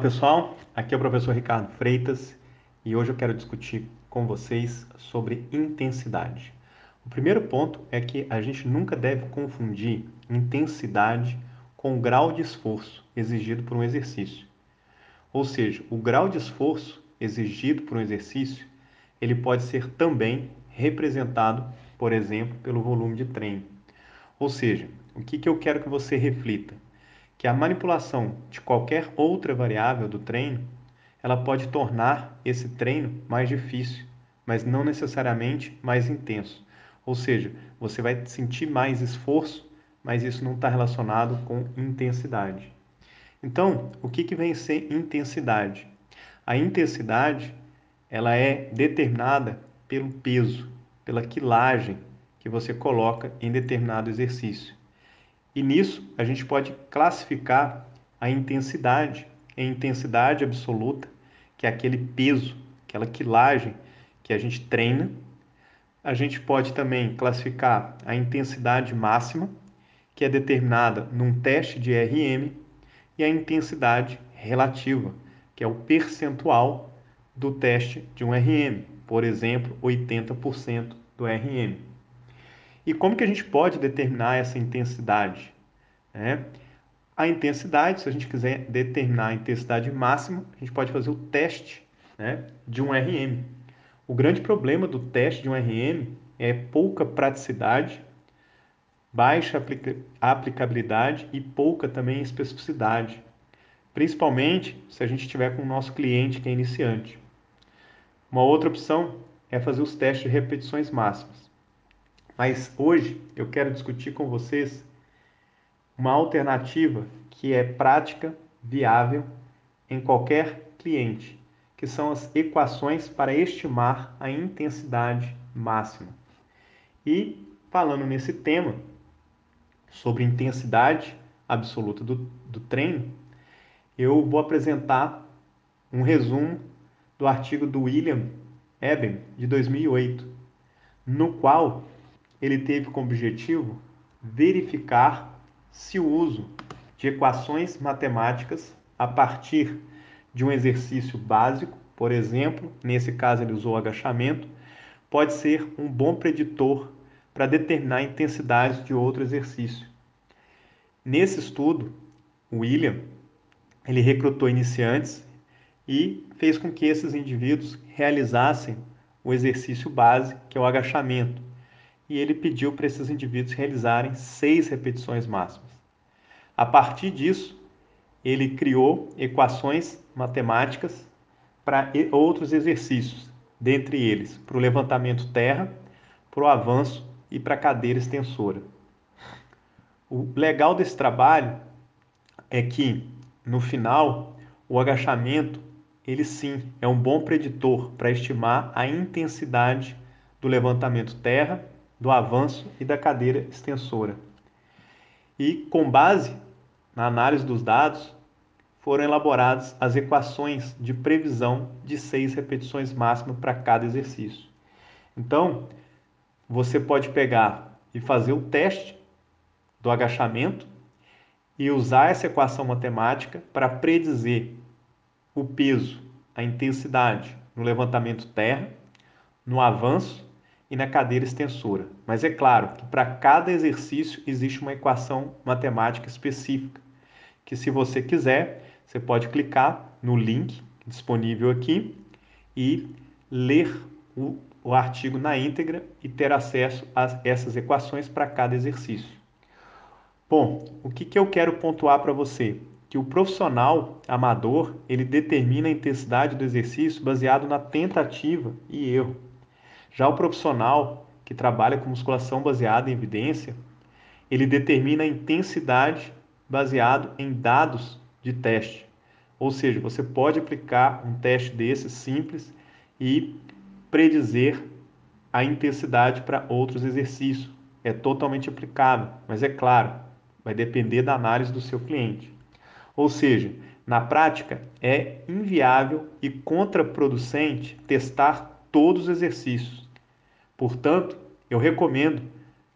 pessoal, aqui é o professor Ricardo Freitas e hoje eu quero discutir com vocês sobre intensidade. O primeiro ponto é que a gente nunca deve confundir intensidade com o grau de esforço exigido por um exercício. Ou seja, o grau de esforço exigido por um exercício, ele pode ser também representado, por exemplo, pelo volume de treino. Ou seja, o que, que eu quero que você reflita? Que a manipulação de qualquer outra variável do treino, ela pode tornar esse treino mais difícil, mas não necessariamente mais intenso. Ou seja, você vai sentir mais esforço, mas isso não está relacionado com intensidade. Então, o que, que vem ser intensidade? A intensidade ela é determinada pelo peso, pela quilagem que você coloca em determinado exercício. E nisso a gente pode classificar a intensidade em intensidade absoluta, que é aquele peso, aquela quilagem que a gente treina. A gente pode também classificar a intensidade máxima, que é determinada num teste de RM, e a intensidade relativa, que é o percentual do teste de um RM, por exemplo, 80% do RM. E como que a gente pode determinar essa intensidade? É, a intensidade, se a gente quiser determinar a intensidade máxima, a gente pode fazer o teste né, de um RM. O grande problema do teste de um RM é pouca praticidade, baixa aplicabilidade e pouca também especificidade principalmente se a gente estiver com o nosso cliente que é iniciante. Uma outra opção é fazer os testes de repetições máximas. Mas hoje eu quero discutir com vocês uma alternativa que é prática, viável em qualquer cliente, que são as equações para estimar a intensidade máxima. E falando nesse tema sobre intensidade absoluta do, do treino, eu vou apresentar um resumo do artigo do William Eben, de 2008, no qual ele teve como objetivo verificar se o uso de equações matemáticas a partir de um exercício básico, por exemplo, nesse caso ele usou agachamento, pode ser um bom preditor para determinar a intensidade de outro exercício. Nesse estudo, William ele recrutou iniciantes e fez com que esses indivíduos realizassem o exercício base, que é o agachamento. E ele pediu para esses indivíduos realizarem seis repetições máximas. A partir disso, ele criou equações matemáticas para outros exercícios, dentre eles para o levantamento terra, para o avanço e para a cadeira extensora. O legal desse trabalho é que no final, o agachamento, ele sim é um bom preditor para estimar a intensidade do levantamento terra, do avanço e da cadeira extensora. E com base na análise dos dados, foram elaboradas as equações de previsão de seis repetições máximas para cada exercício. Então, você pode pegar e fazer o teste do agachamento e usar essa equação matemática para predizer o peso, a intensidade no levantamento terra, no avanço e na cadeira extensora. Mas é claro que para cada exercício existe uma equação matemática específica, que se você quiser, você pode clicar no link disponível aqui e ler o, o artigo na íntegra e ter acesso a essas equações para cada exercício. Bom, o que, que eu quero pontuar para você? Que o profissional amador ele determina a intensidade do exercício baseado na tentativa e erro. Já o profissional que trabalha com musculação baseada em evidência, ele determina a intensidade baseado em dados de teste. Ou seja, você pode aplicar um teste desse simples e predizer a intensidade para outros exercícios. É totalmente aplicável, mas é claro, vai depender da análise do seu cliente. Ou seja, na prática, é inviável e contraproducente testar todos os exercícios. Portanto, eu recomendo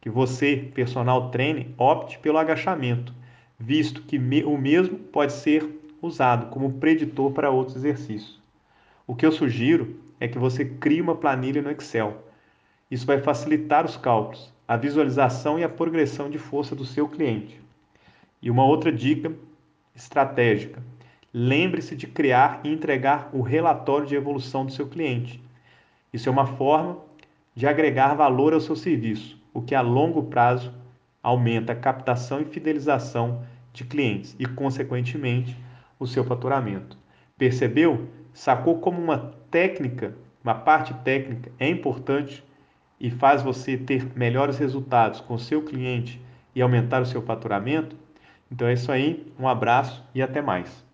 que você, personal treine, opte pelo agachamento, visto que o mesmo pode ser usado como preditor para outros exercícios. O que eu sugiro é que você crie uma planilha no Excel. Isso vai facilitar os cálculos, a visualização e a progressão de força do seu cliente. E uma outra dica estratégica: lembre-se de criar e entregar o relatório de evolução do seu cliente. Isso é uma forma de agregar valor ao seu serviço, o que a longo prazo aumenta a captação e fidelização de clientes e, consequentemente, o seu faturamento. Percebeu? Sacou como uma técnica, uma parte técnica é importante e faz você ter melhores resultados com o seu cliente e aumentar o seu faturamento? Então é isso aí, um abraço e até mais.